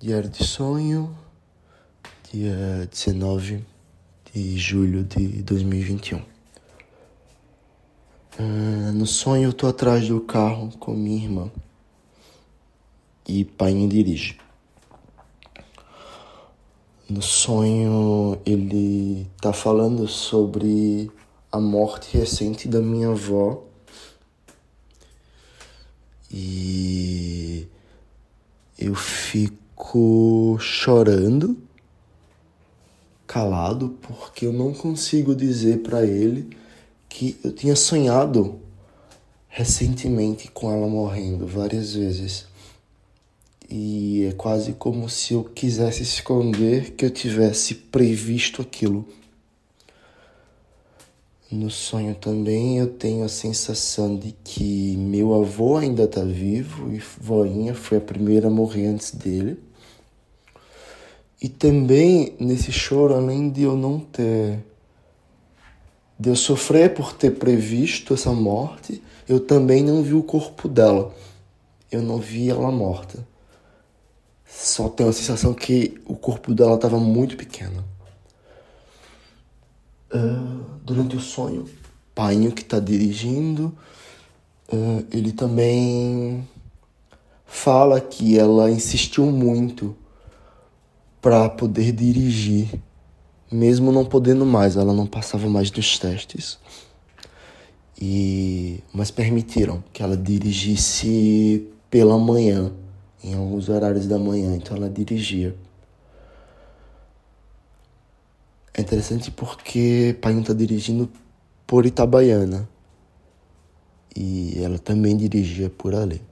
Diário de sonho, dia 19 de julho de 2021. Uh, no sonho eu tô atrás do carro com minha irmã e pai me dirige. No sonho ele tá falando sobre a morte recente da minha avó e eu fico chorando, calado, porque eu não consigo dizer para ele que eu tinha sonhado recentemente com ela morrendo várias vezes. E é quase como se eu quisesse esconder que eu tivesse previsto aquilo. No sonho também eu tenho a sensação de que meu avô ainda está vivo e voinha foi a primeira a morrer antes dele. E também nesse choro, além de eu não ter. de eu sofrer por ter previsto essa morte, eu também não vi o corpo dela. Eu não vi ela morta. Só tenho a sensação que o corpo dela estava muito pequeno. Uh, durante o sonho, Painho que está dirigindo, uh, ele também fala que ela insistiu muito para poder dirigir, mesmo não podendo mais, ela não passava mais dos testes. E mas permitiram que ela dirigisse pela manhã, em alguns horários da manhã, então ela dirigia. É interessante porque Painho tá dirigindo por Itabaiana. E ela também dirigia por ali.